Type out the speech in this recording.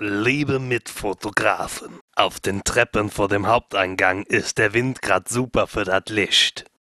Liebe Mitfotografen, auf den Treppen vor dem Haupteingang ist der Wind grad super für dat Licht.